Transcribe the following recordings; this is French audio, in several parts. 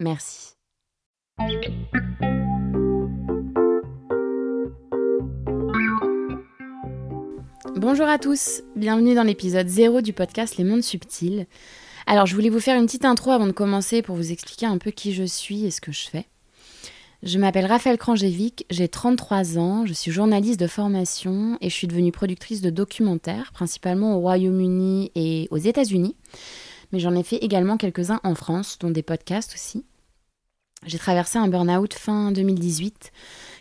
Merci. Bonjour à tous, bienvenue dans l'épisode 0 du podcast Les Mondes Subtils. Alors je voulais vous faire une petite intro avant de commencer pour vous expliquer un peu qui je suis et ce que je fais. Je m'appelle Raphaël Kranjevic, j'ai 33 ans, je suis journaliste de formation et je suis devenue productrice de documentaires, principalement au Royaume-Uni et aux États-Unis. Mais j'en ai fait également quelques-uns en France, dont des podcasts aussi. J'ai traversé un burn-out fin 2018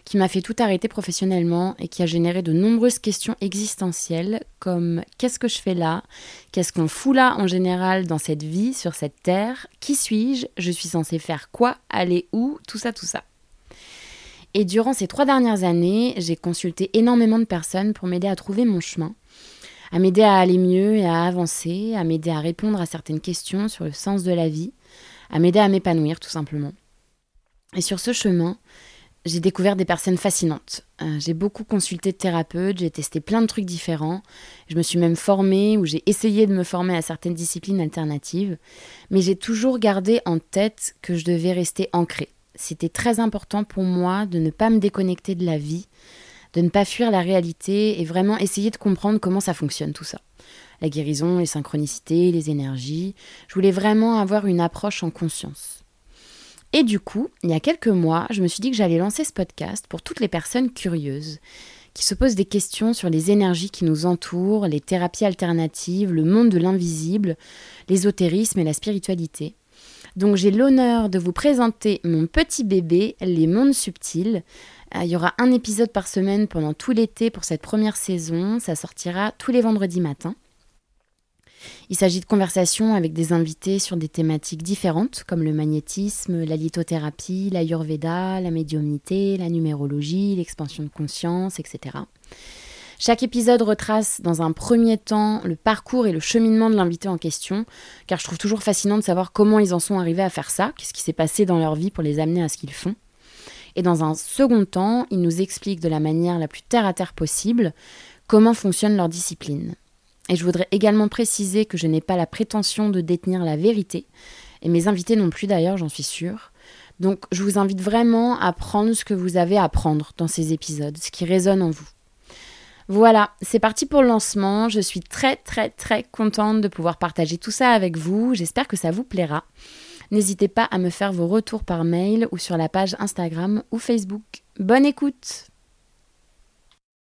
qui m'a fait tout arrêter professionnellement et qui a généré de nombreuses questions existentielles comme qu'est-ce que je fais là? Qu'est-ce qu'on fout là en général dans cette vie, sur cette terre? Qui suis-je? Je suis censée faire quoi? Aller où? Tout ça, tout ça. Et durant ces trois dernières années, j'ai consulté énormément de personnes pour m'aider à trouver mon chemin, à m'aider à aller mieux et à avancer, à m'aider à répondre à certaines questions sur le sens de la vie, à m'aider à m'épanouir tout simplement. Et sur ce chemin, j'ai découvert des personnes fascinantes. Euh, j'ai beaucoup consulté de thérapeutes, j'ai testé plein de trucs différents. Je me suis même formée ou j'ai essayé de me former à certaines disciplines alternatives. Mais j'ai toujours gardé en tête que je devais rester ancrée. C'était très important pour moi de ne pas me déconnecter de la vie, de ne pas fuir la réalité et vraiment essayer de comprendre comment ça fonctionne tout ça. La guérison, les synchronicités, les énergies. Je voulais vraiment avoir une approche en conscience. Et du coup, il y a quelques mois, je me suis dit que j'allais lancer ce podcast pour toutes les personnes curieuses qui se posent des questions sur les énergies qui nous entourent, les thérapies alternatives, le monde de l'invisible, l'ésotérisme et la spiritualité. Donc j'ai l'honneur de vous présenter mon petit bébé, Les Mondes Subtils. Euh, il y aura un épisode par semaine pendant tout l'été pour cette première saison. Ça sortira tous les vendredis matins. Il s'agit de conversations avec des invités sur des thématiques différentes comme le magnétisme, la lithothérapie, l'ayurveda, la médiumnité, la numérologie, l'expansion de conscience, etc. Chaque épisode retrace dans un premier temps le parcours et le cheminement de l'invité en question, car je trouve toujours fascinant de savoir comment ils en sont arrivés à faire ça, qu'est-ce qui s'est passé dans leur vie pour les amener à ce qu'ils font. Et dans un second temps, ils nous expliquent de la manière la plus terre à terre possible comment fonctionne leur discipline. Et je voudrais également préciser que je n'ai pas la prétention de détenir la vérité, et mes invités non plus d'ailleurs, j'en suis sûre. Donc je vous invite vraiment à prendre ce que vous avez à prendre dans ces épisodes, ce qui résonne en vous. Voilà, c'est parti pour le lancement. Je suis très très très contente de pouvoir partager tout ça avec vous. J'espère que ça vous plaira. N'hésitez pas à me faire vos retours par mail ou sur la page Instagram ou Facebook. Bonne écoute